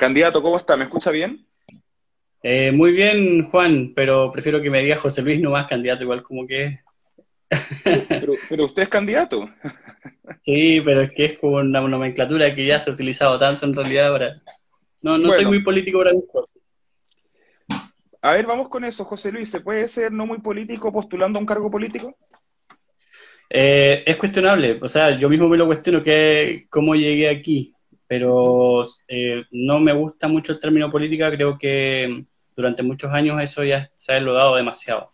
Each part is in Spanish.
Candidato, ¿cómo está? ¿Me escucha bien? Eh, muy bien, Juan, pero prefiero que me diga José Luis, no más candidato, igual como que... pero, usted es candidato. sí, pero es que es como una nomenclatura que ya se ha utilizado tanto en realidad ahora. No, no soy muy político para mí. A ver, vamos con eso, José Luis. ¿Se puede ser no muy político postulando a un cargo político? Eh, es cuestionable. O sea, yo mismo me lo cuestiono que cómo llegué aquí pero eh, no me gusta mucho el término política, creo que durante muchos años eso ya se ha eludado demasiado.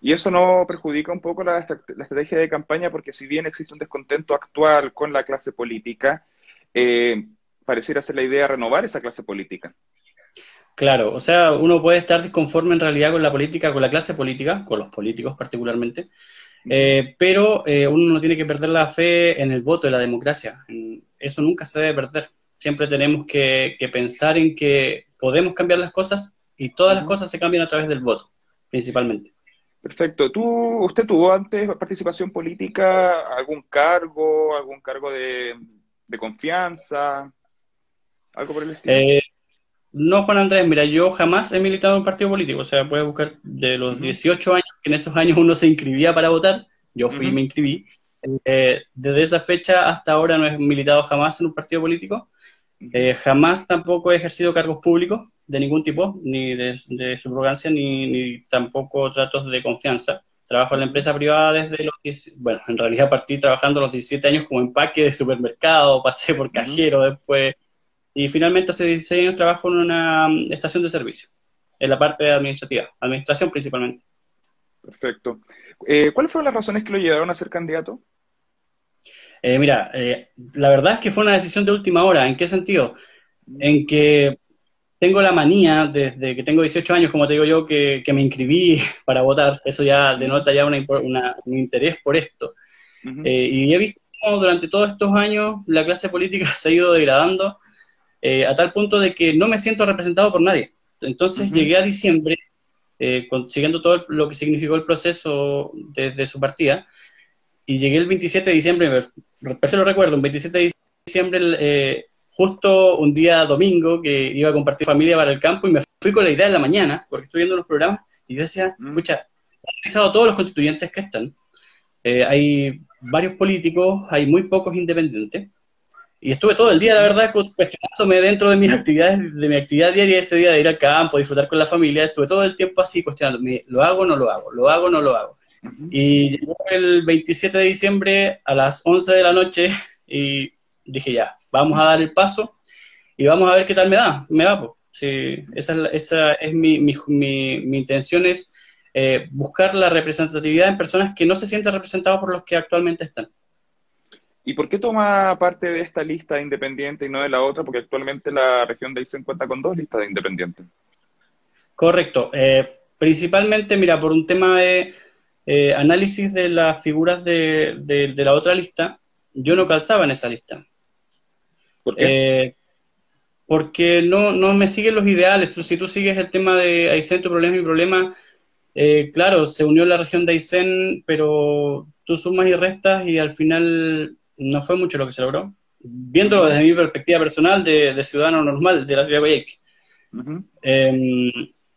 ¿Y eso no perjudica un poco la, estrategia de campaña? Porque si bien existe un descontento actual con la clase política, eh, pareciera ser la idea renovar esa clase política. Claro, o sea, uno puede estar disconforme en realidad con la política, con la clase política, con los políticos particularmente, eh, pero eh, uno no tiene que perder la fe en el voto, de la democracia. Eso nunca se debe perder. Siempre tenemos que, pensar en que podemos cambiar las cosas y todas las cosas se cambian a través del voto, principalmente. Perfecto. ¿Tú, ¿Usted tuvo antes participación política, algún cargo, algún cargo de, confianza? ¿Algo por el estilo? Eh, no, Juan Andrés, mira, yo jamás he militado en un partido político. O sea, puedes buscar de los 18 años que en esos años uno se inscribía para votar. Yo fui y me inscribí. Eh, desde esa fecha hasta ahora no he militado jamás en un partido político. Eh, jamás tampoco he ejercido cargos públicos de ningún tipo, ni de, de subrogancia, ni, ni, tampoco tratos de confianza. Trabajo en la empresa privada desde los 10, bueno, en realidad partí trabajando a los 17 años como empaque de supermercado, pasé por cajero, después, y finalmente hace 16 años trabajo en una estación de servicio, en la parte administrativa, administración principalmente. Perfecto. Eh, ¿Cuáles fueron las razones que lo llevaron a ser candidato? Eh, mira, eh, la verdad es que fue una decisión de última hora. ¿En qué sentido? En que tengo la manía, desde que tengo 18 años, como te digo yo, que, me inscribí para votar. Eso ya denota ya una, un interés por esto. Eh, y he visto cómo durante todos estos años la clase política se ha ido degradando a tal punto de que no me siento representado por nadie. Entonces llegué a diciembre, consiguiendo todo lo que significó el proceso desde su partida, y llegué el 27 de diciembre, perfecto lo recuerdo, un 27 de diciembre, eh, justo un día domingo, que iba a compartir familia para el campo y me fui con la idea de la mañana, porque estoy viendo los programas, y yo decía, mm. escucha, he analizado todos los constituyentes que están, eh, hay varios políticos, hay muy pocos independientes, y estuve todo el día, la verdad, cuestionándome dentro de mis actividades, de mi actividad diaria ese día de ir al campo, disfrutar con la familia, estuve todo el tiempo así cuestionándome, ¿lo hago o no lo hago? ¿Lo hago o no lo hago? Y llegó el 27 de diciembre a las 11 de la noche y dije ya, vamos a dar el paso y vamos a ver qué tal me da, me va. Pues. Sí, esa, esa es mi, mi, mi, intención es eh, buscar la representatividad en personas que no se sienten representadas por los que actualmente están. ¿Y por qué toma parte de esta lista de independientes y no de la otra? Porque actualmente la región de Aysén cuenta con dos listas de independientes. Correcto. Eh, principalmente, mira, por un tema de, eh, análisis de las figuras de, de, la otra lista, yo no calzaba en esa lista. ¿Por qué? Eh, porque no, no me siguen los ideales. si tú sigues el tema de Aysén, tu problema y mi problema, eh, claro, se unió la región de Aysén, pero tú sumas y restas y al final no fue mucho lo que se logró. Viéndolo desde mi perspectiva personal de, ciudadano normal de la ciudad de Guayaquil. Em,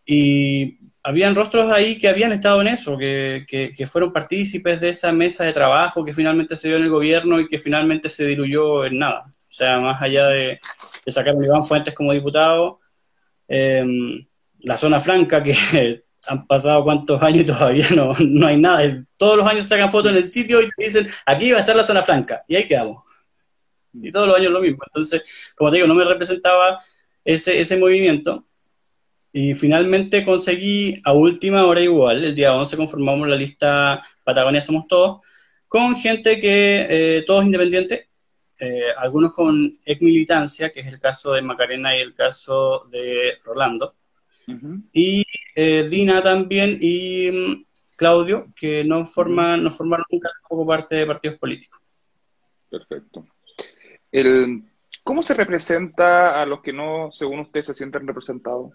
y habían rostros ahí que habían estado en eso, que, que, fueron partícipes de esa mesa de trabajo que finalmente se dio en el gobierno y que finalmente se diluyó en nada. O sea, más allá de, sacar a Iván Fuentes como diputado, em, la zona franca, que han pasado cuántos años y todavía no, no hay nada. Todos los años sacan fotos en el sitio y te dicen, aquí va a estar la zona franca, y ahí quedamos. Y todos los años lo mismo. Entonces, como te digo, no me representaba ese, ese movimiento. Y finalmente conseguí a última hora igual, el día 11 conformamos la lista Patagonia Somos Todos, con gente que, eh, todos independientes, eh, algunos con ex militancia, que es el caso de Macarena y el caso de Rolando, y eh, Dina también y mm, Claudio, que no, forman, no formaron nunca como parte de partidos políticos. Perfecto. El, ¿Cómo se representa a los que no, según usted, se sienten representados?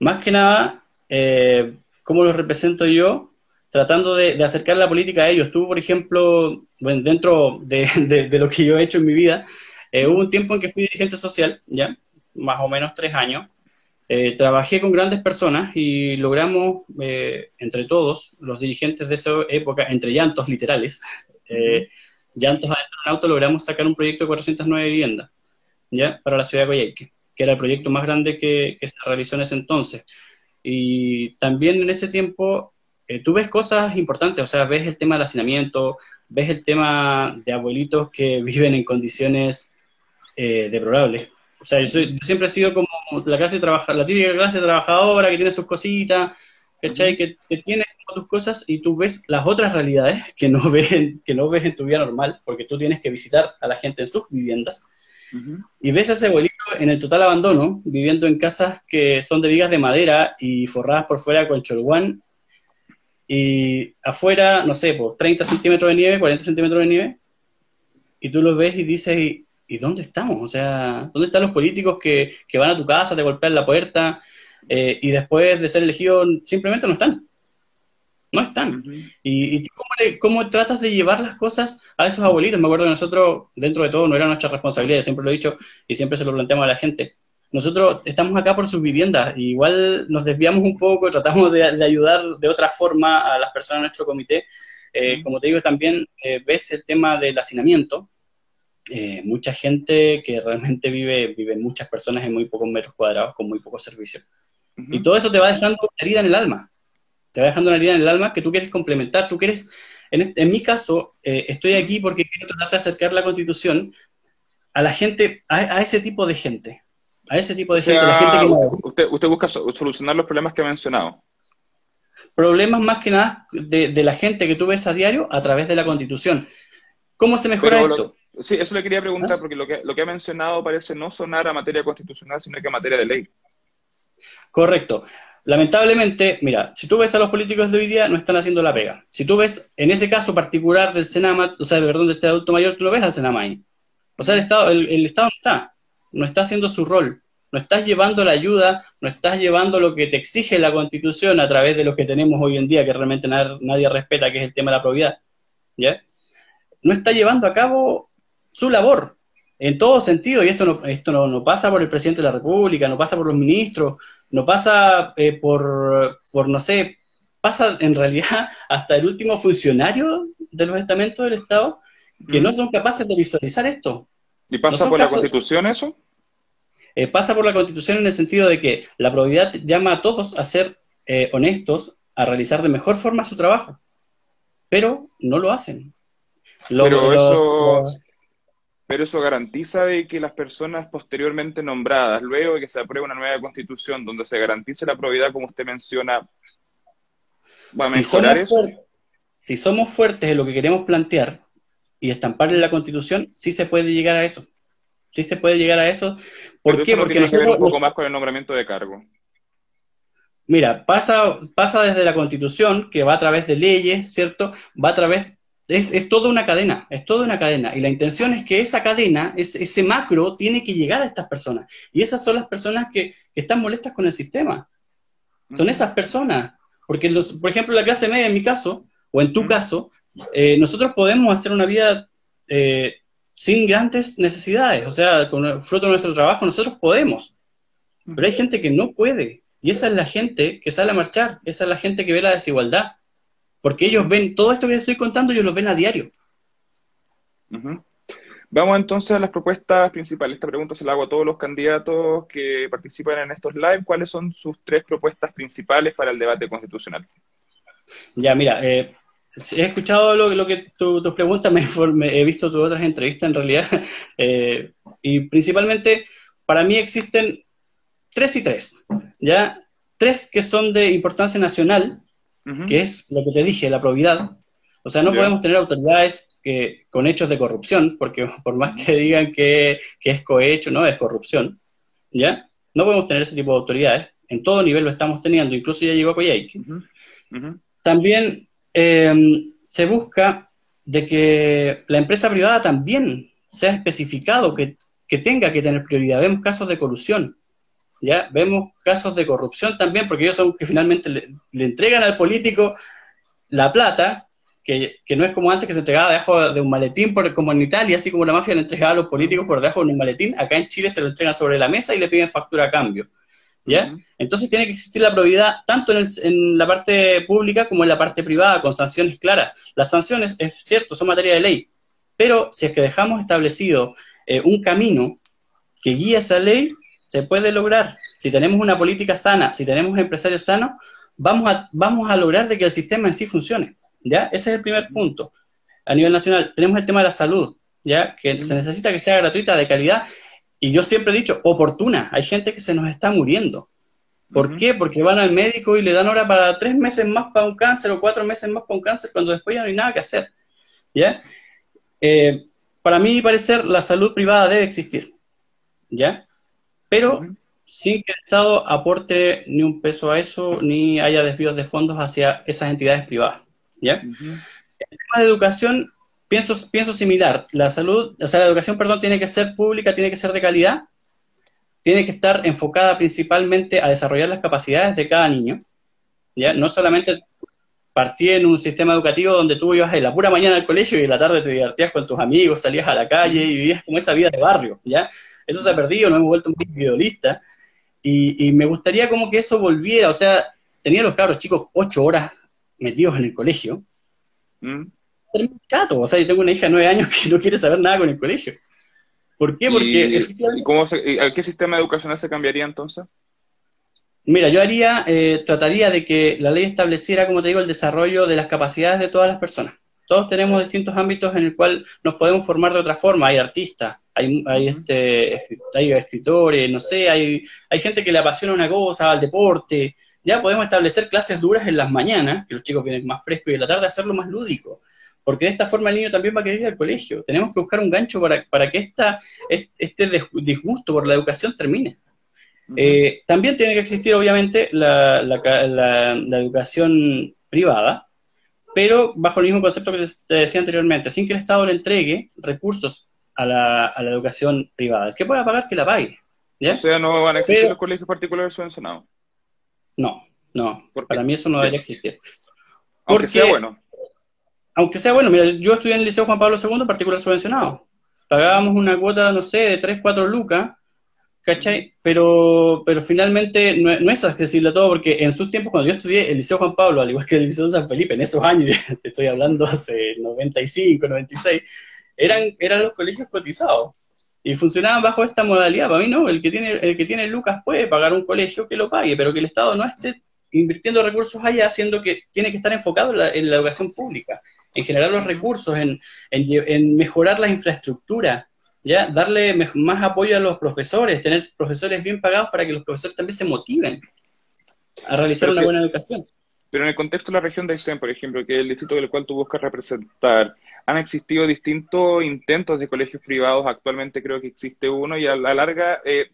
Más que nada, eh, ¿cómo los represento yo? Tratando de, acercar la política a ellos. Tú, por ejemplo, bueno, dentro de, lo que yo he hecho en mi vida, Eh, hubo un tiempo en que fui dirigente social, ya, más o menos tres años. Eh, trabajé con grandes personas y logramos, eh, entre todos, los dirigentes de esa época, entre llantos literales, llantos adentro de un auto, logramos sacar un proyecto de 409 viviendas, ¿ya? Para la ciudad de Coyhaique, que era el proyecto más grande que, que se realizó en ese entonces. Y también en ese tiempo tú ves cosas importantes, o sea, ves el tema del hacinamiento, ves el tema de abuelitos que viven en condiciones eh, deplorables. O sea, yo, siempre he sido como la clase trabaja, la típica clase trabajadora que tiene sus cositas, ¿cachai? Que, que tiene tus cosas y tú ves las otras realidades que no, ves que no ves en tu vida normal, porque tú tienes que visitar a la gente en sus viviendas. Y ves a ese abuelito en el total abandono, viviendo en casas que son de vigas de madera y forradas por fuera con cholguán y afuera, no sé, pues 30 centímetros de nieve, 40 centímetros de nieve, y tú los ves y dices, ¿y, dónde estamos? O sea, ¿dónde están los políticos que, van a tu casa, te golpean la puerta, eh, y después de ser elegidos simplemente no están? No están. ¿Y, y cómo, cómo, tratas de llevar las cosas a esos abuelitos? Me acuerdo que nosotros, dentro de todo, no era nuestra responsabilidad, siempre lo he dicho y siempre se lo planteamos a la gente nosotros estamos acá por sus viviendas, igual nos desviamos un poco, tratamos de, ayudar de otra forma a las personas de nuestro comité. Eh, como te digo, también eh, ves el tema del hacinamiento. Eh, mucha gente que realmente vive, viven muchas personas en muy pocos metros cuadrados, con muy pocos servicios. Y todo eso te va dejando herida en el alma. Te va dejando una herida en el alma que tú quieres complementar. Tú quieres, en, en mi caso, estoy aquí porque quiero tratar de acercar la constitución a la gente, a ese tipo de gente a ese tipo de gente, la gente usted, usted busca solucionar los problemas que ha mencionado. Problemas más que nada de, la gente que tú ves a diario a través de la Constitución. ¿Cómo se mejora esto? sí, eso le quería preguntar, ¿Ah? porque lo que, lo que ha mencionado parece no sonar a materia constitucional, sino que a materia de ley. Correcto. Lamentablemente, mira, si tú ves a los políticos de hoy día, no están haciendo la pega. Si tú ves, en ese caso particular del Senama, o sea, perdón, de este adulto mayor, tú lo ves al Senama ahí. O sea, el Estado, el Estado no está no está haciendo su rol, no estás llevando la ayuda, no estás llevando lo que te exige la Constitución a través de lo que tenemos hoy en día, que realmente nadie, respeta, que es el tema de la probidad, ¿ya? No está llevando a cabo su labor, en todo sentido, y esto no, esto no, pasa por el presidente de la República, no pasa por los ministros, no pasa eh, por, por, no sé, pasa en realidad hasta el último funcionario de los estamentos del Estado, que no son capaces de visualizar esto. ¿Y pasa por la Constitución eso? Eh, pasa por la Constitución en el sentido de que la probidad llama a todos a ser eh, honestos, a realizar de mejor forma su trabajo, pero no lo hacen. pero, eso, pero eso garantiza de que las personas posteriormente nombradas, luego de que se apruebe una nueva Constitución donde se garantice la probidad, como usted menciona, va a mejorar eso. Si somos fuertes en lo que queremos plantear, y estampar en la Constitución, sí se puede llegar a eso. Sí se puede llegar a eso. ¿Por qué? Porque tiene que ver un poco más con el nombramiento de cargo. Mira, pasa, pasa desde la Constitución, que va a través de leyes, ¿cierto? Va a través es, es, toda una cadena, es toda una cadena. Y la intención es que esa cadena, ese macro, tiene que llegar a estas personas. Y esas son las personas que, que están molestas con el sistema. Son esas personas. Porque, los, por ejemplo, la clase media, en mi caso, o en tu caso, eh, nosotros podemos hacer una vida eh, sin grandes necesidades, o sea, con el fruto de nuestro trabajo nosotros podemos, pero hay gente que no puede, y esa es la gente que sale a marchar, esa es la gente que ve la desigualdad, porque ellos ven todo esto que les estoy contando, ellos lo ven a diario. Vamos entonces a las propuestas principales. Esta pregunta se la hago a todos los candidatos que participan en estos live. ¿Cuáles son sus tres propuestas principales para el debate constitucional? Ya, mira, eh, He escuchado lo, que tus preguntas, me, he visto tus otras entrevistas en realidad, eh, y principalmente para mí existen tres y tres, ¿ya? Tres que son de importancia nacional, que es lo que te dije, la probidad. O sea, no podemos tener autoridades que, con hechos de corrupción, porque por más que digan que, es cohecho, no, es corrupción, ¿ya? No podemos tener ese tipo de autoridades. En todo nivel lo estamos teniendo, incluso ya llegó a Coyhaique. También Em, se busca de que la empresa privada también sea especificado que, tenga que tener prioridad. Vemos casos de corrupción, ¿ya? Vemos casos de corrupción también, porque ellos son que finalmente le, entregan al político la plata, que, no es como antes que se entregaba debajo de un maletín, por, como en Italia, así como la mafia le entregaba a los políticos por debajo de un maletín, acá en Chile se lo entregan sobre la mesa y le piden factura a cambio. ¿Ya? Entonces tiene que existir la probidad tanto en, la parte pública como en la parte privada, con sanciones claras. Las sanciones, es cierto, son materia de ley, pero si es que dejamos establecido eh, un camino que guía esa ley, se puede lograr. Si tenemos una política sana, si tenemos empresarios sanos, vamos a, vamos a lograr de que el sistema en sí funcione. ¿ya? Ese es el primer punto. A nivel nacional, tenemos el tema de la salud, ¿ya? Que se necesita que sea gratuita, de calidad, y yo siempre he dicho, oportuna. Hay gente que se nos está muriendo. ¿Por qué? Porque van al médico y le dan hora para tres meses más para un cáncer o cuatro meses más para un cáncer, cuando después ya no hay nada que hacer. ¿Ya? Eh, para mí, parecer, la salud privada debe existir. ¿Ya? Pero sin que el Estado aporte ni un peso a eso, ni haya desvíos de fondos hacia esas entidades privadas. ¿ya? El tema de educación, pienso, pienso similar. La salud, o sea, la educación, perdón, tiene que ser pública, tiene que ser de calidad, tiene que estar enfocada principalmente a desarrollar las capacidades de cada niño, ¿ya? No solamente partir en un sistema educativo donde tú ibas en la pura mañana al colegio y en la tarde te divertías con tus amigos, salías a la calle y vivías como esa vida de barrio, ¿ya? Eso se ha perdido, nos hemos vuelto muy individualistas y, me gustaría como que eso volviera, o sea, tenía los cabros chicos ocho horas metidos en el colegio. Mm. Chato, o sea, yo tengo una hija de nueve años que no quiere saber nada con el colegio. ¿Por qué? Porque... ¿Y, cómo ¿A qué sistema educacional se cambiaría entonces? Mira, yo haría, eh, trataría de que la ley estableciera, como te digo, el desarrollo de las capacidades de todas las personas. Todos tenemos distintos ámbitos en el cual nos podemos formar de otra forma. Hay artistas, hay, hay, este, hay escritores, no sé, hay, hay gente que le apasiona una cosa, al deporte, ya podemos establecer clases duras en las mañanas, que los chicos vienen más frescos, y en la tarde hacerlo más lúdico, porque de esta forma el niño también va a querer ir al colegio. Tenemos que buscar un gancho para, para que esta, este disgusto por la educación termine. Eh, también tiene que existir, obviamente, la, la, educación privada, pero bajo el mismo concepto que te decía anteriormente, sin que el Estado le entregue recursos a la, a la educación privada. El que pueda pagar, que la pague. O sea, no van a existir los colegios particulares subvencionados. No, no. Para mí eso no debería existir. Aunque sea bueno. Aunque sea bueno, mira, yo estudié en el Liceo Juan Pablo II, particular subvencionado. Pagábamos una cuota, no sé, de 3, 4 lucas, ¿cachai? Pero, pero finalmente no, es accesible a todo, porque en sus tiempos, cuando yo estudié el Liceo Juan Pablo, al igual que el Liceo San Felipe, en esos años, te estoy hablando hace 95, 96, eran, eran los colegios cotizados. Y funcionaban bajo esta modalidad. Para mí no, el que tiene, el que tiene Lucas puede pagar un colegio que lo pague, pero que el Estado no esté invirtiendo recursos allá, haciendo que tiene que estar enfocado en la, educación pública, en generar los recursos, en, en, mejorar la infraestructura, ¿ya? darle más apoyo a los profesores, tener profesores bien pagados para que los profesores también se motiven a realizar una buena educación. Pero en el contexto de la región de Aysén, por ejemplo, que es el distrito del cual tú buscas representar, han existido distintos intentos de colegios privados, actualmente creo que existe uno, y a la larga eh,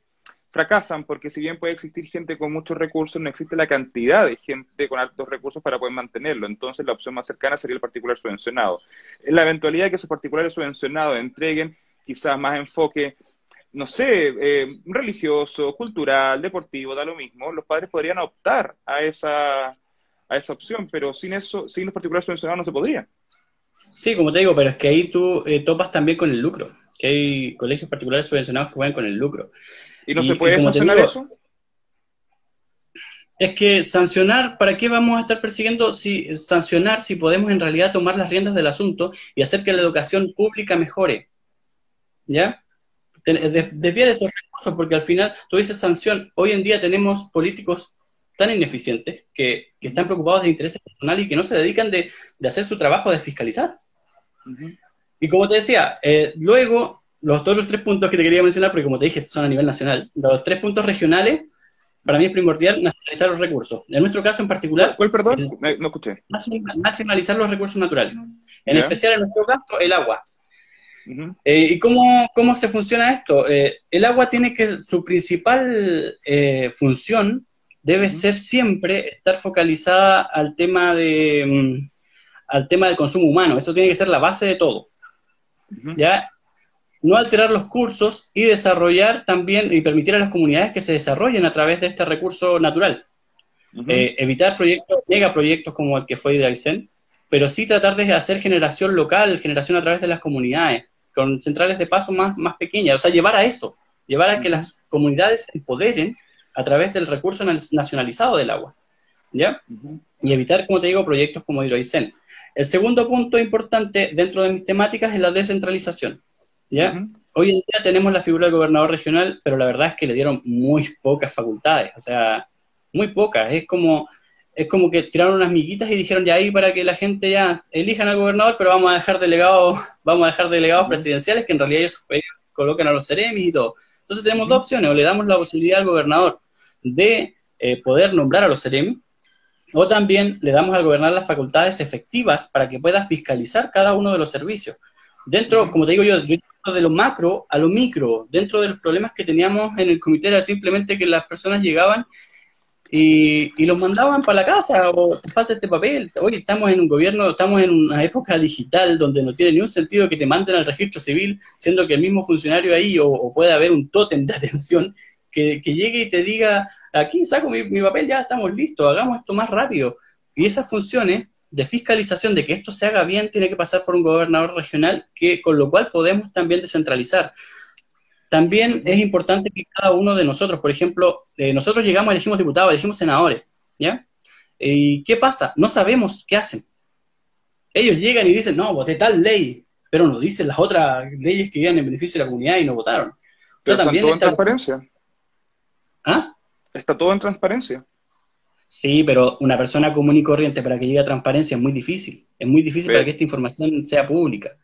fracasan, porque si bien puede existir gente con muchos recursos, no existe la cantidad de gente con altos recursos para poder mantenerlo. Entonces la opción más cercana sería el particular subvencionado. En la eventualidad de que esos particulares subvencionados entreguen quizás más enfoque no sé, eh, religioso, cultural, deportivo, da lo mismo, los padres podrían optar a esa, a esa opción, pero sin eso, sin los particulares subvencionados no se podría. Sí, como te digo, pero es que ahí tú eh, topas también con el lucro, que hay colegios particulares subvencionados que juegan con el lucro. ¿Y no se puede sancionar eso? Es que sancionar, ¿para qué vamos a estar persiguiendo si sancionar si podemos en realidad tomar las riendas del asunto y hacer que la educación pública mejore? ¿Ya? Desviar esos recursos, porque al final tú dices sanción. Hoy en día tenemos políticos tan ineficientes que, están preocupados de intereses personales y que no se dedican de, hacer su trabajo de fiscalizar. Y como te decía, eh, luego, los otros tres puntos que te quería mencionar, porque como te dije, son a nivel nacional, los tres puntos regionales, para mí es primordial nacionalizar los recursos. En nuestro caso en particular... ¿Cuál, perdón? no escuché. Nacionalizar los recursos naturales. En especial en nuestro caso, el agua. Eh, ¿Y cómo, cómo, se funciona esto? Eh, el agua tiene que, su principal función debe ser siempre estar focalizada al tema de mm, al tema del consumo humano. Eso tiene que ser la base de todo. ¿Ya? No alterar los cursos y desarrollar también y permitir a las comunidades que se desarrollen a través de este recurso natural. Eh, evitar proyectos, megaproyectos como el que fue Hidralcen, pero sí tratar de hacer generación local, generación a través de las comunidades, con centrales de paso más, más pequeñas, o sea, llevar a eso, llevar a que las comunidades se empoderen a través del recurso nacionalizado del agua, ¿ya? Y evitar, como te digo, proyectos como Hidroicen. El segundo punto importante dentro de mis temáticas es la descentralización, ¿ya? Hoy en día tenemos la figura del gobernador regional, pero la verdad es que le dieron muy pocas facultades, o sea, muy pocas. Es como, es como que tiraron unas miguitas y dijeron ya ahí para que la gente ya elijan al gobernador, pero vamos a dejar delegados, vamos a dejar delegados presidenciales que en realidad ellos, colocan a los seremis y todo. Entonces tenemos dos opciones, o le damos la posibilidad al gobernador de eh, poder nombrar a los seremis, o también le damos al gobernador las facultades efectivas para que pueda fiscalizar cada uno de los servicios. Dentro, como te digo yo, de lo macro a lo micro, dentro de los problemas que teníamos en el comité era simplemente que las personas llegaban y, los mandaban para la casa o falta este papel. Hoy estamos en un gobierno, estamos en una época digital donde no tiene ni un sentido que te manden al registro civil, siendo que el mismo funcionario ahí o, puede haber un tótem de atención que, llegue y te diga, aquí saco mi, mi papel, ya estamos listos, hagamos esto más rápido. Y esas funciones de fiscalización de que esto se haga bien tiene que pasar por un gobernador regional, que con lo cual podemos también descentralizar. También es importante que cada uno de nosotros, por ejemplo, eh, nosotros llegamos, elegimos diputados, elegimos senadores, ¿ya? ¿Y qué pasa? No sabemos qué hacen. Ellos llegan y dicen, no, voté tal ley, pero no dicen las otras leyes que iban en beneficio de la comunidad y no votaron. O sea, también está todo en transparencia. ¿Ah? Está todo en transparencia. Sí, pero una persona común y corriente para que llegue a transparencia es muy difícil. Es muy difícil para que esta información sea pública.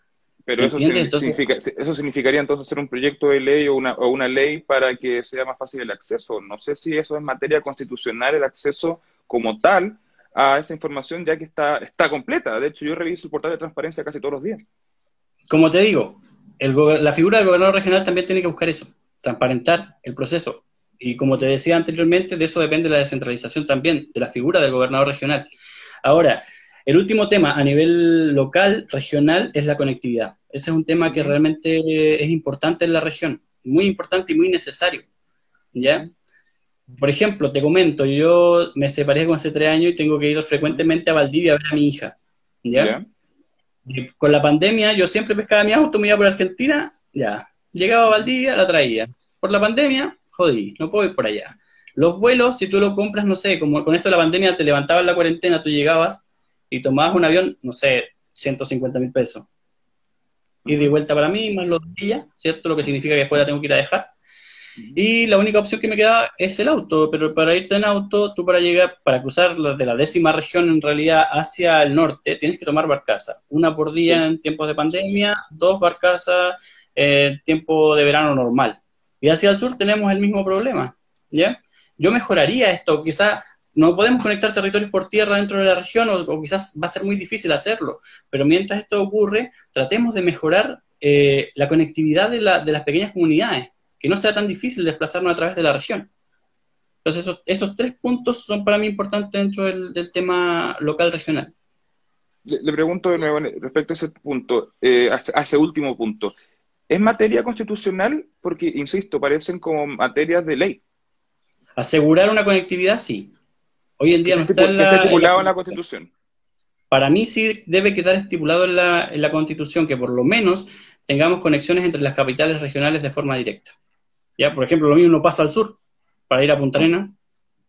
Pero eso, significa, eso significaría entonces hacer un proyecto de ley o una, o una ley para que sea más fácil el acceso. No sé si eso es materia constitucional, el acceso como tal a esa información, ya que está, está completa. De hecho, yo reviso el portal de transparencia casi todos los días. Como te digo, el, la figura del gobernador regional también tiene que buscar eso, transparentar el proceso. Y como te decía anteriormente, de eso depende la descentralización también, de la figura del gobernador regional. Ahora, el último tema a nivel local, regional, es la conectividad. Ese es un tema que realmente es importante en la región, muy importante y muy necesario. ¿Ya? Por ejemplo, te comento, yo me separé con hace tres años y tengo que ir frecuentemente a Valdivia a ver a mi hija. ¿Ya? Con la pandemia, yo siempre pescaba mi auto, me iba por Argentina, ya. Llegaba a Valdivia, la traía. Por la pandemia, jodí, no puedo ir por allá. Los vuelos, si tú lo compras, no sé, como con esto de la pandemia te levantabas la cuarentena, tú llegabas y tomabas un avión, no sé, 150 mil pesos. Y de vuelta para mí, más los días, ¿cierto? Lo que significa que después la tengo que ir a dejar. Y la única opción que me queda es el auto, pero para irte en auto, tú para llegar, para cruzar de la décima región en realidad hacia el norte, tienes que tomar barcaza. Una por día en tiempos de pandemia, dos barcazas en tiempo de verano normal. Y hacia el sur tenemos el mismo problema, ¿ya? Yo mejoraría esto, quizá no podemos conectar territorios por tierra dentro de la región o, quizás va a ser muy difícil hacerlo, pero mientras esto ocurre, tratemos de mejorar eh, la conectividad de, las pequeñas comunidades, que no sea tan difícil desplazarnos a través de la región. Entonces, esos, tres puntos son para mí importantes dentro del, tema local regional. Le, pregunto de nuevo respecto a ese punto, eh, a ese último punto. ¿Es materia constitucional? Porque, insisto, parecen como materias de ley. Asegurar una conectividad, sí. Hoy en día no está, estipulado en la Constitución. Para mí sí debe quedar estipulado en la, Constitución que por lo menos tengamos conexiones entre las capitales regionales de forma directa. Ya, por ejemplo, lo mismo no pasa al sur. Para ir a Punta Arenas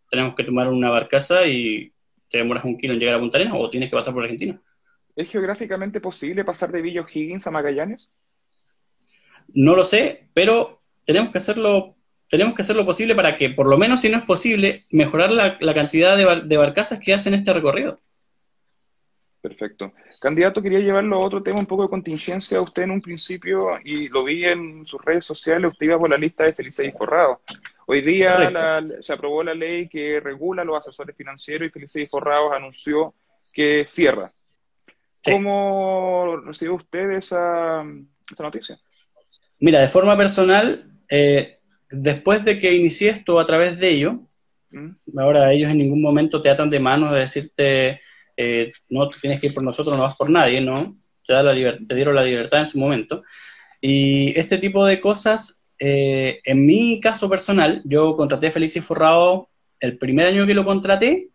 tenemos que tomar una barcaza y te demoras un kilo en llegar a Punta Arenas o tienes que pasar por Argentina. ¿Es geográficamente posible pasar de Villa Higgins a Magallanes? No lo sé, pero tenemos que hacerlo tenemos que hacer lo posible para que, por lo menos si no es posible, mejorar la, cantidad de, barcazas que hacen este recorrido. Perfecto. Candidato, quería llevarlo a otro tema, un poco de contingencia. Usted en un principio, y lo vi en sus redes sociales, usted iba por la lista de Felices y Forrados. Hoy día se aprobó la ley que regula los asesores financieros y Felices y Forrados anunció que cierra. ¿Cómo recibe usted esa, esa, noticia? Mira, de forma personal, eh, después de que inicié esto a través de ellos, mm. ahora ellos en ningún momento te atan de mano de decirte, eh, no tienes que ir por nosotros, no vas por nadie, ¿no? Te, da la te dieron la libertad en su momento. Y este tipo de cosas, eh, en mi caso personal, yo contraté a Feliz y Forrado el primer año que lo contraté,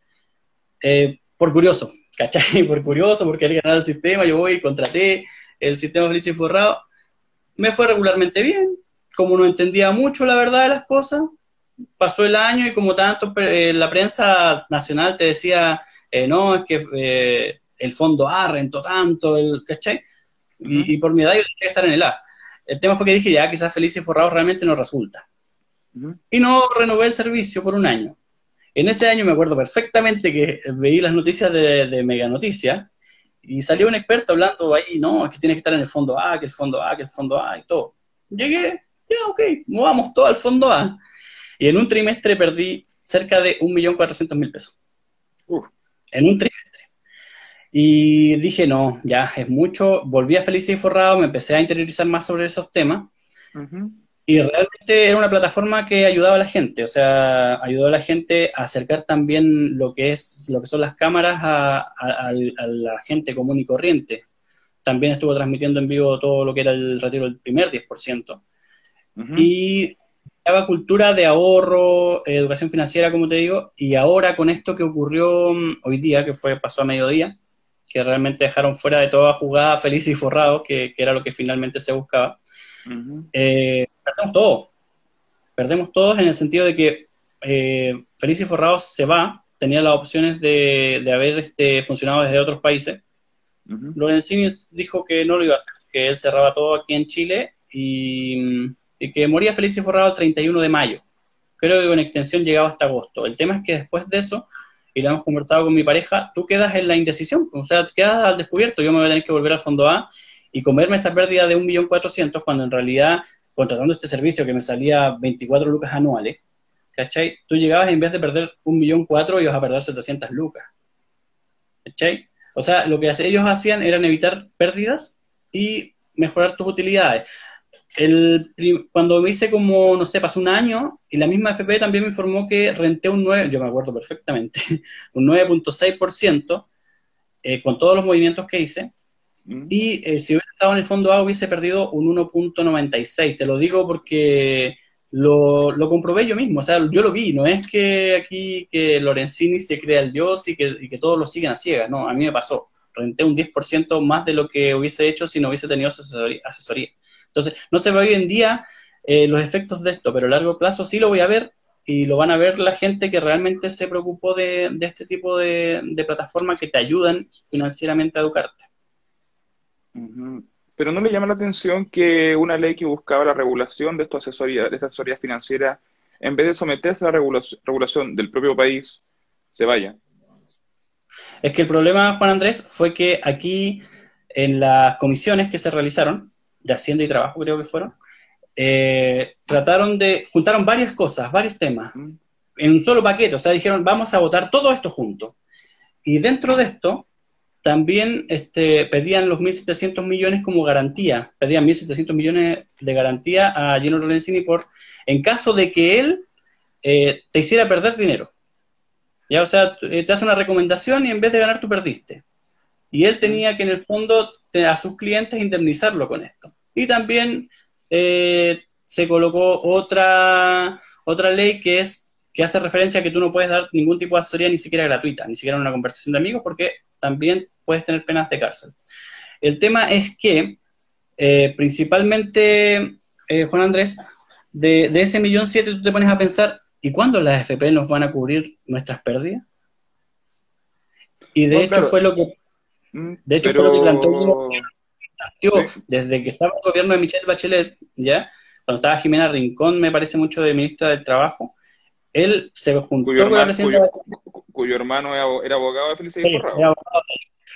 eh, por curioso. ¿cachai? Por curioso, porque quería ganar el sistema, yo voy, contraté el sistema feliz y forrado. Me fue regularmente bien, como no entendía mucho la verdad de las cosas, pasó el año y como tanto eh, la prensa nacional te decía, eh, no, es que eh, el fondo A rentó tanto, el, ¿cachai? Y, por mi edad yo tenía que estar en el A. El tema fue que dije, ya, quizás Feliz y Forrado realmente no resulta. Y no renové el servicio por un año. En ese año me acuerdo perfectamente que veí las noticias de, de Mega Noticias y salió un experto hablando ahí, no, es que tiene que estar en el fondo A, que el fondo A, que el fondo A y todo. Llegué, ya, ok, movamos todo al fondo A. Y en un trimestre perdí cerca de 1.400.000 pesos. En un trimestre. Y dije, no, ya es mucho. Volví a Feliz y Forrado, me empecé a interiorizar más sobre esos temas. Y realmente era una plataforma que ayudaba a la gente, o sea, ayudó a la gente a acercar también lo que es lo que son las cámaras a, la gente común y corriente. También estuvo transmitiendo en vivo todo lo que era el retiro del primer 10%. Y daba cultura de ahorro, educación financiera, como te digo, y ahora con esto que ocurrió mm, hoy día, que fue pasó a mediodía, que realmente dejaron fuera de toda jugada feliz y forrado, que, era lo que finalmente se buscaba, eh, perdemos todo. Perdemos todos en el sentido de que eh, Feliz y Forrado se va, tenía las opciones de, haber este, funcionado desde otros países. Lorenzini dijo que no lo iba a hacer, que él cerraba todo aquí en Chile y y que moría feliz y forrado el 31 de mayo. Creo que con extensión llegaba hasta agosto. El tema es que después de eso, y lo hemos conversado con mi pareja, tú quedas en la indecisión, o sea, quedas al descubierto. Yo me voy a tener que volver al fondo A y comerme esa pérdida de 1.400.000 cuando en realidad, contratando este servicio que me salía 24 lucas anuales, ¿cachai? Tú llegabas en vez de perder 1.400.000 y vas a perder 700 lucas. ¿Cachai? O sea, lo que ellos hacían era evitar pérdidas y mejorar tus utilidades el, cuando me hice como, no sé, pasó un año y la misma FP también me informó que renté un 9, yo me acuerdo perfectamente, un 9.6% eh, con todos los movimientos que hice. Mm. Y eh, si hubiera estado en el fondo A hubiese perdido un 1.96. Te lo digo porque lo, lo, comprobé yo mismo. O sea, yo lo vi. No es que aquí que Lorenzini se crea el dios y que, y que todos lo siguen a ciegas. No, a mí me pasó. Renté un 10% más de lo que hubiese hecho si no hubiese tenido asesoría. Entonces, no se ve hoy en día eh, los efectos de esto, pero a largo plazo sí lo voy a ver y lo van a ver la gente que realmente se preocupó de, este tipo de, plataformas que te ayudan financieramente a educarte. Pero no le llama la atención que una ley que buscaba la regulación de, esta asesoría, de esta asesoría financiera, en vez de someterse a la regulación del propio país, se vaya. Es que el problema, Juan Andrés, fue que aquí en las comisiones que se realizaron, de Hacienda y Trabajo, creo que fueron, eh, trataron de, juntaron varias cosas, varios temas, en un solo paquete, o sea, dijeron, vamos a votar todo esto junto. Y dentro de esto, también este, pedían los 1.700 millones como garantía, pedían 1.700 millones de garantía a Gino Lorenzini por, en caso de que él eh, te hiciera perder dinero. Ya, o sea, eh, te hace una recomendación y en vez de ganar tú perdiste. Y él tenía que en el fondo a sus clientes indemnizarlo con esto. Y también eh, se colocó otra, otra ley que es que hace referencia a que tú no puedes dar ningún tipo de asesoría ni siquiera gratuita, ni siquiera una conversación de amigos, porque también puedes tener penas de cárcel. El tema es que, eh, principalmente, eh, Juan Andrés, de, ese millón siete tú te pones a pensar, ¿y cuándo las FP nos van a cubrir nuestras pérdidas? Y de hecho fue lo que mm, de hecho fue lo que planteó desde que estaba el gobierno de Michelle Bachelet, ¿ya? Cuando estaba Jimena Rincón, me parece mucho de ministra del Trabajo, él se juntó con la presidenta... Cuyo, hermano era abogado de Felicidad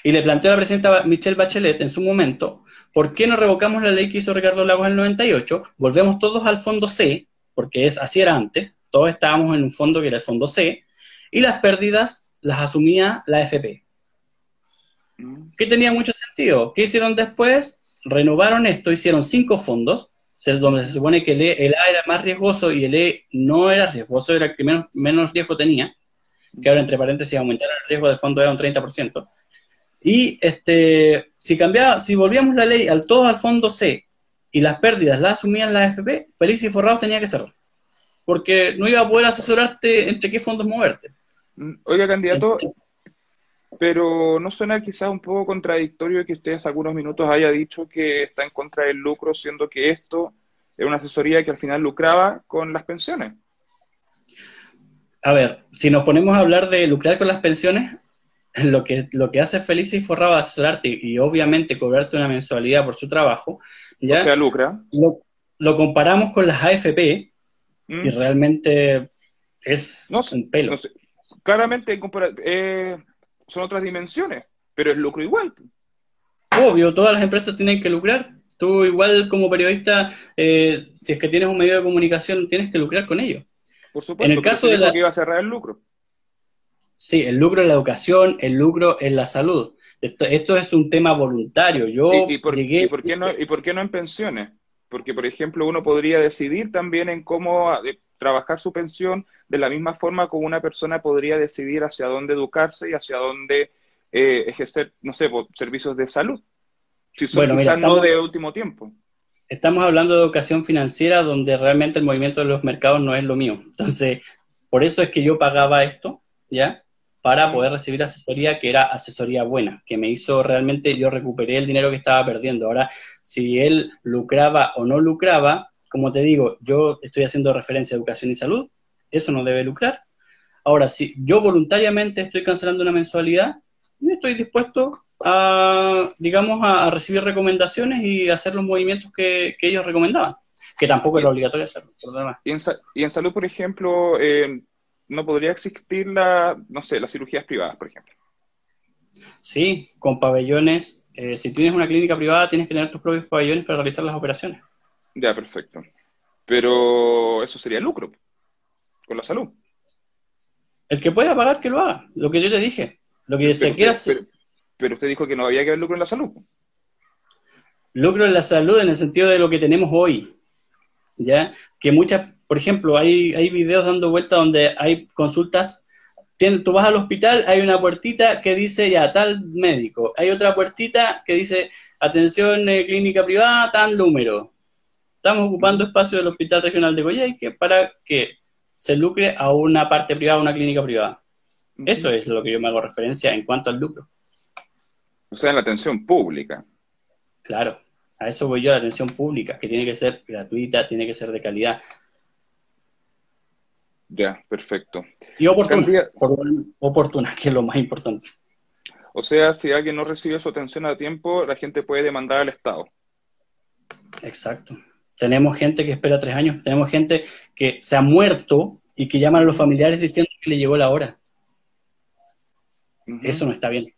y le planteó a la presidenta Michelle Bachelet en su momento, ¿por qué no revocamos la ley que hizo Ricardo Lagos en el 98? Volvemos todos al fondo C, porque es así era antes, todos estábamos en un fondo que era el fondo C, y las pérdidas las asumía la FP. ¿Qué tenía mucho sentido. ¿Qué hicieron después? Renovaron esto, hicieron cinco fondos, donde se supone que el, A era más riesgoso y el E no era riesgoso, era el que menos, riesgo tenía, que ahora entre paréntesis aumentaron el riesgo del fondo era un 30%. Y este, si cambiaba, si volvíamos la ley al todo al fondo C y las pérdidas las asumían la AFP, Feliz y Forrados tenía que cerrar. Porque no iba a poder asesorarte entre qué fondos moverte. Oiga, candidato, pero no suena quizás un poco contradictorio que usted hace algunos minutos haya dicho que está en contra del lucro, siendo que esto es una asesoría que al final lucraba con las pensiones. A ver, si nos ponemos a hablar de lucrar con las pensiones, lo que, lo que hace Feliz y Forrado asesorarte y, obviamente cobrarte una mensualidad por su trabajo, ya o sea, lucra. Lo, comparamos con las AFP y mm. realmente es un pelo. Claramente eh, son otras dimensiones, pero es lucro igual. Obvio, todas las empresas tienen que lucrar. Tú igual como periodista, eh, si es que tienes un medio de comunicación, tienes que lucrar con ello. Por supuesto, en el caso de la... que iba a cerrar el lucro. Sí, el lucro en la educación, el lucro en la salud. Esto, es un tema voluntario. Yo ¿Y, por, qué no, ¿Y por qué no en pensiones? Porque, por ejemplo, uno podría decidir también en cómo eh, trabajar su pensión de la misma forma como una persona podría decidir hacia dónde educarse y hacia dónde eh, ejercer, no sé, servicios de salud. Si son bueno, quizás no de último tiempo. Estamos hablando de educación financiera donde realmente el movimiento de los mercados no es lo mío. Entonces, por eso es que yo pagaba esto, ¿ya? para poder recibir asesoría que era asesoría buena, que me hizo realmente, yo recuperé el dinero que estaba perdiendo. Ahora, si él lucraba o no lucraba, como te digo, yo estoy haciendo referencia a educación y salud, eso no debe lucrar. Ahora, si yo voluntariamente estoy cancelando una mensualidad, estoy dispuesto a, digamos, a, recibir recomendaciones y hacer los movimientos que, ellos recomendaban, que tampoco era obligatorio hacerlo. Y en, y en salud, por ejemplo, eh, no podría existir la, no sé, las cirugías privadas, por ejemplo. Sí, con pabellones. Eh, si tienes una clínica privada, tienes que tener tus propios pabellones para realizar las operaciones. Ya, perfecto. Pero eso sería lucro con la salud. El que pueda pagar, que lo haga. Lo que yo te dije. Lo que se quiera pero, pero, usted dijo que no había que haber lucro en la salud. Lucro en la salud en el sentido de lo que tenemos hoy. ¿Ya? Que muchas por ejemplo, hay, hay videos dando vuelta donde hay consultas, tú vas al hospital, hay una puertita que dice ya tal médico, hay otra puertita que dice atención eh, clínica privada, tal número. Estamos ocupando espacio del Hospital Regional de Coyhaique para que se lucre a una parte privada, a una clínica privada. Eso es lo que yo me hago referencia en cuanto al lucro. O sea, en la atención pública. Claro, a eso voy yo, la atención pública, que tiene que ser gratuita, tiene que ser de calidad. Ya, perfecto. Y oportuna, oportuna, que es lo más importante. O sea, si alguien no recibe su atención a tiempo, la gente puede demandar al Estado. Exacto. Tenemos gente que espera tres años, tenemos gente que se ha muerto y que llaman a los familiares diciendo que le llegó la hora. Eso no está bien.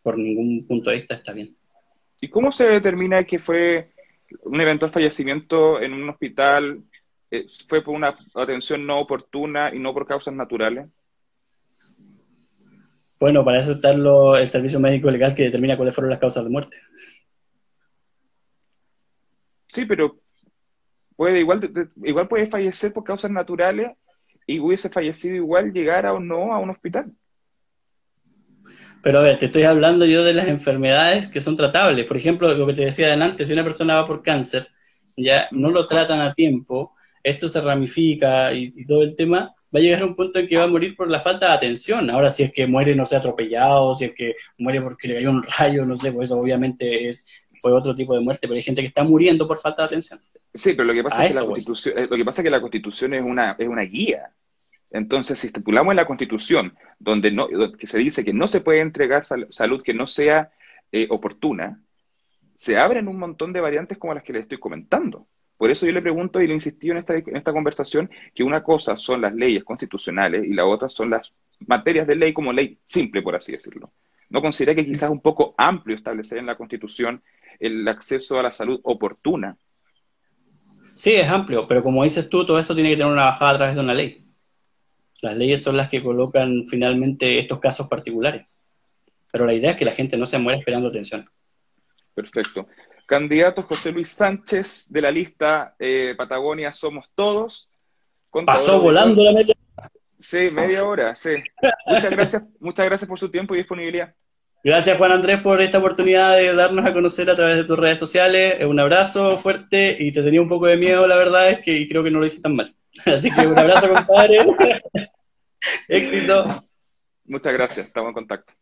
Por ningún punto de vista está bien. ¿Y cómo se determina que fue un eventual fallecimiento en un hospital eh, fue por una atención no oportuna y no por causas naturales? Bueno, para eso está el servicio médico legal que determina cuáles fueron las causas de muerte. Sí, pero puede igual, igual puede fallecer por causas naturales y hubiese fallecido igual llegara o no a un hospital. Pero a ver, te estoy hablando yo de las enfermedades que son tratables. Por ejemplo, lo que te decía adelante, si una persona va por cáncer, ya no lo tratan a tiempo, esto se ramifica y, todo el tema, va a llegar a un punto en que va a morir por la falta de atención. Ahora, si es que muere, no sé, atropellado, si es que muere porque le cayó un rayo, no sé, pues eso obviamente es, fue otro tipo de muerte, pero hay gente que está muriendo por falta de atención. Sí, pero lo que pasa, es que, la constitución, eh, lo que pasa es que la constitución es una, es una guía. Entonces, si estipulamos en la constitución, donde no, que se dice que no se puede entregar salud que no sea eh, oportuna, se abren un montón de variantes como las que le estoy comentando. Por eso yo le pregunto y le insistí en esta, en esta conversación que una cosa son las leyes constitucionales y la otra son las materias de ley como ley simple, por así decirlo. ¿No considera que quizás es un poco amplio establecer en la Constitución el acceso a la salud oportuna? Sí, es amplio, pero como dices tú, todo esto tiene que tener una bajada a través de una ley. Las leyes son las que colocan finalmente estos casos particulares. Pero la idea es que la gente no se muera esperando atención. Perfecto. Candidato José Luis Sánchez de la lista eh, Patagonia Somos Todos. Pasó volando la media hora. Sí, media hora, sí. Muchas gracias, muchas gracias por su tiempo y disponibilidad. Gracias Juan Andrés por esta oportunidad de darnos a conocer a través de tus redes sociales. Un abrazo fuerte y te tenía un poco de miedo, la verdad es que creo que no lo hice tan mal. Así que un abrazo, compadre. Éxito. Muchas gracias, estamos en contacto.